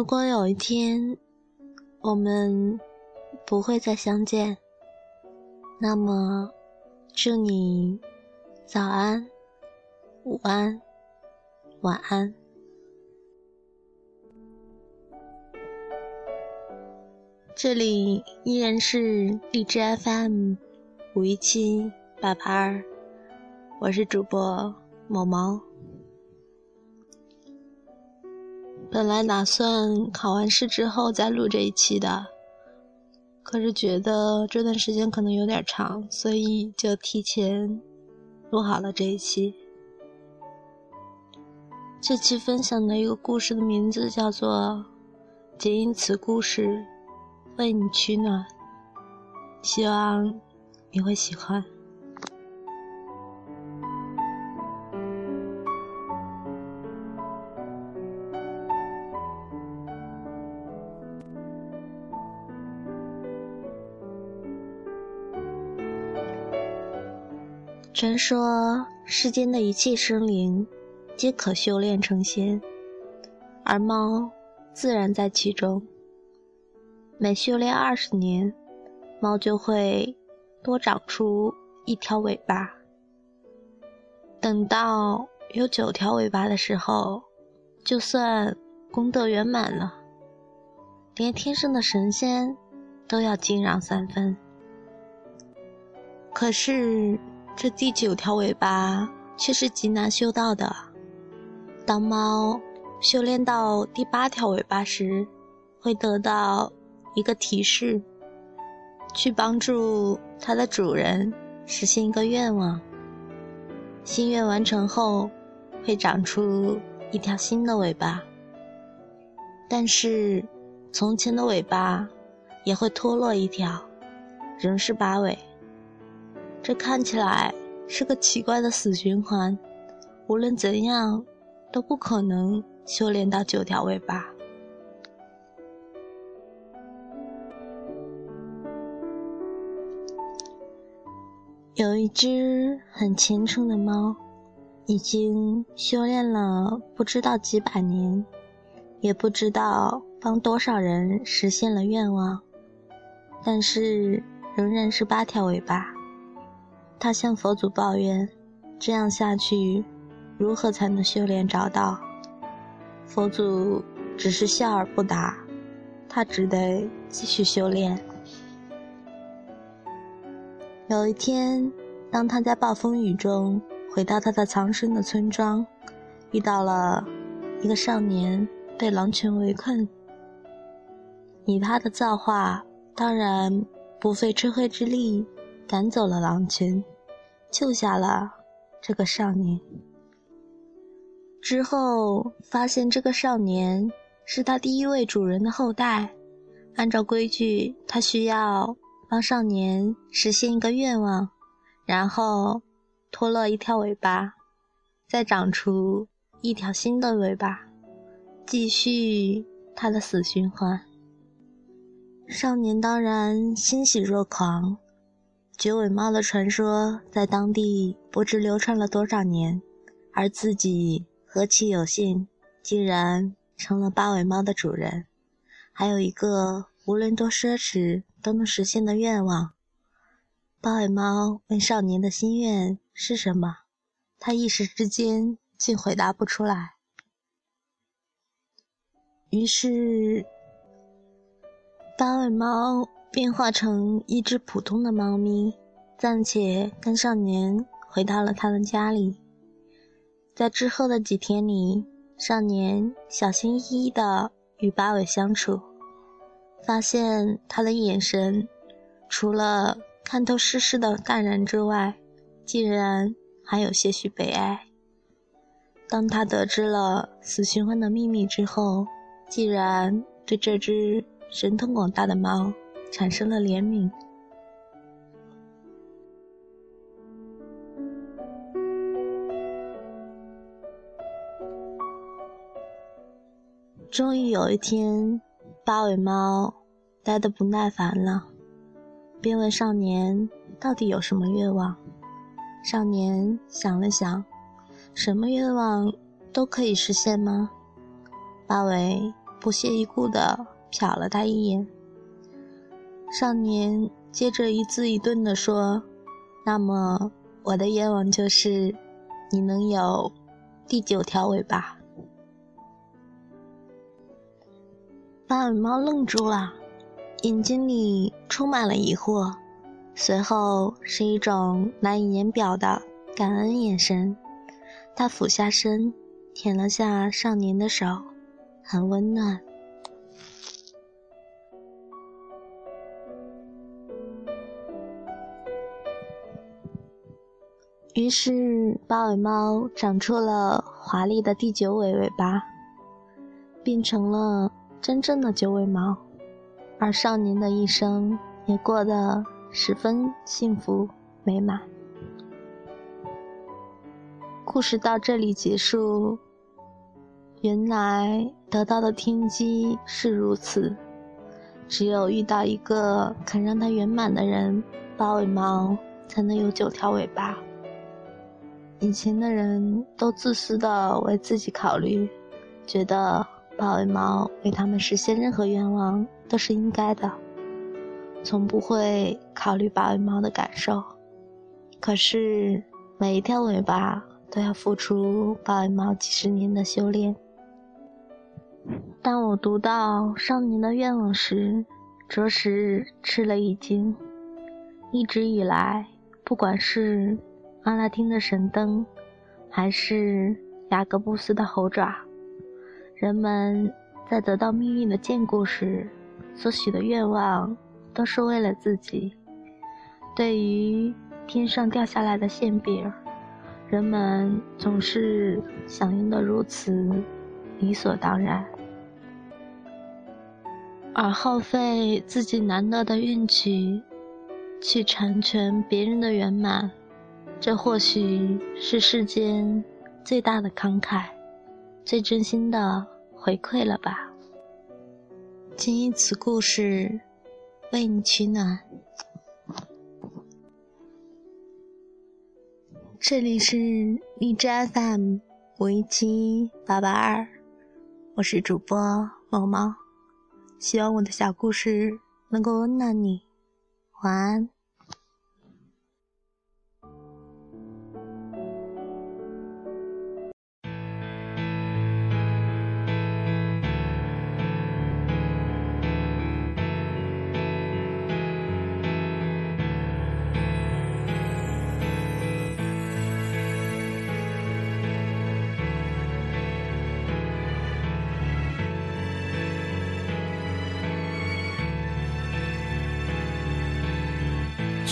如果有一天我们不会再相见，那么祝你早安、午安、晚安。这里依然是荔枝 FM 五一七八八二，我是主播某毛。本来打算考完试之后再录这一期的，可是觉得这段时间可能有点长，所以就提前录好了这一期。这期分享的一个故事的名字叫做《仅因此故事为你取暖》，希望你会喜欢。传说世间的一切生灵，皆可修炼成仙，而猫自然在其中。每修炼二十年，猫就会多长出一条尾巴。等到有九条尾巴的时候，就算功德圆满了，连天上的神仙都要敬让三分。可是。这第九条尾巴却是极难修到的。当猫修炼到第八条尾巴时，会得到一个提示，去帮助它的主人实现一个愿望。心愿完成后，会长出一条新的尾巴。但是，从前的尾巴也会脱落一条，仍是八尾。这看起来是个奇怪的死循环，无论怎样都不可能修炼到九条尾巴。有一只很虔诚的猫，已经修炼了不知道几百年，也不知道帮多少人实现了愿望，但是仍然是八条尾巴。他向佛祖抱怨：“这样下去，如何才能修炼找到？”佛祖只是笑而不答，他只得继续修炼。有一天，当他在暴风雨中回到他的藏身的村庄，遇到了一个少年被狼群围困。以他的造化，当然不费吹灰之力。赶走了狼群，救下了这个少年。之后发现这个少年是他第一位主人的后代。按照规矩，他需要帮少年实现一个愿望，然后脱落一条尾巴，再长出一条新的尾巴，继续他的死循环。少年当然欣喜若狂。九尾猫的传说在当地不知流传了多少年，而自己何其有幸，竟然成了八尾猫的主人，还有一个无论多奢侈都能实现的愿望。八尾猫问少年的心愿是什么，他一时之间竟回答不出来。于是，八尾猫。变化成一只普通的猫咪，暂且跟少年回到了他的家里。在之后的几天里，少年小心翼翼地与八尾相处，发现他的眼神除了看透世事的淡然之外，竟然还有些许悲哀。当他得知了死循环的秘密之后，竟然对这只神通广大的猫。产生了怜悯。终于有一天，八尾猫待得不耐烦了，便问少年：“到底有什么愿望？”少年想了想：“什么愿望都可以实现吗？”八尾不屑一顾地瞟了他一眼。少年接着一字一顿地说：“那么我的愿望就是，你能有第九条尾巴。”八尾猫愣住了，眼睛里充满了疑惑，随后是一种难以言表的感恩眼神。他俯下身，舔了下少年的手，很温暖。于是，八尾猫长出了华丽的第九尾尾巴，变成了。真正的九尾猫，而少年的一生也过得十分幸福美满。故事到这里结束。原来得到的天机是如此，只有遇到一个肯让它圆满的人，八尾猫才能有九条尾巴。以前的人都自私的为自己考虑，觉得。八尾猫为他们实现任何愿望都是应该的，从不会考虑八尾猫的感受。可是每一条尾巴都要付出八尾猫几十年的修炼。当我读到少年的愿望时，着实吃了一惊。一直以来，不管是阿拉丁的神灯，还是雅各布斯的猴爪。人们在得到命运的眷顾时，所许的愿望都是为了自己。对于天上掉下来的馅饼，人们总是享用的如此理所当然，而耗费自己难得的运气去成全别人的圆满，这或许是世间最大的慷慨。最真心的回馈了吧？仅以此故事为你取暖。这里是荔枝 FM 五一七八八二，我是主播毛毛，希望我的小故事能够温暖你。晚安。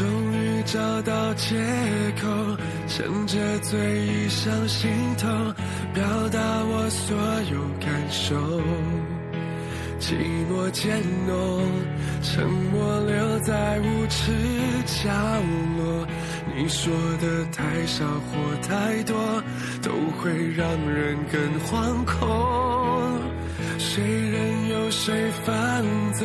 终于找到借口，趁着醉意上心头，表达我所有感受。寂寞渐浓，沉默留在无耻角落。你说的太少或太多，都会让人更惶恐。谁任由谁放走，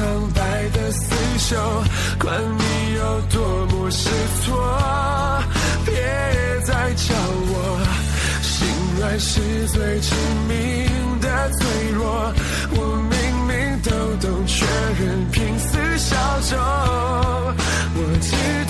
苍白的厮守，管你有多么失措，别再叫我心软是最致命的脆弱。我明明都懂，却任凭死效忠。我知道。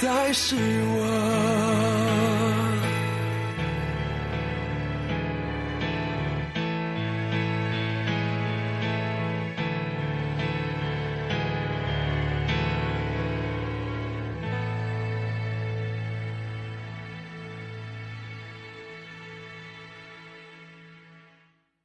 再是我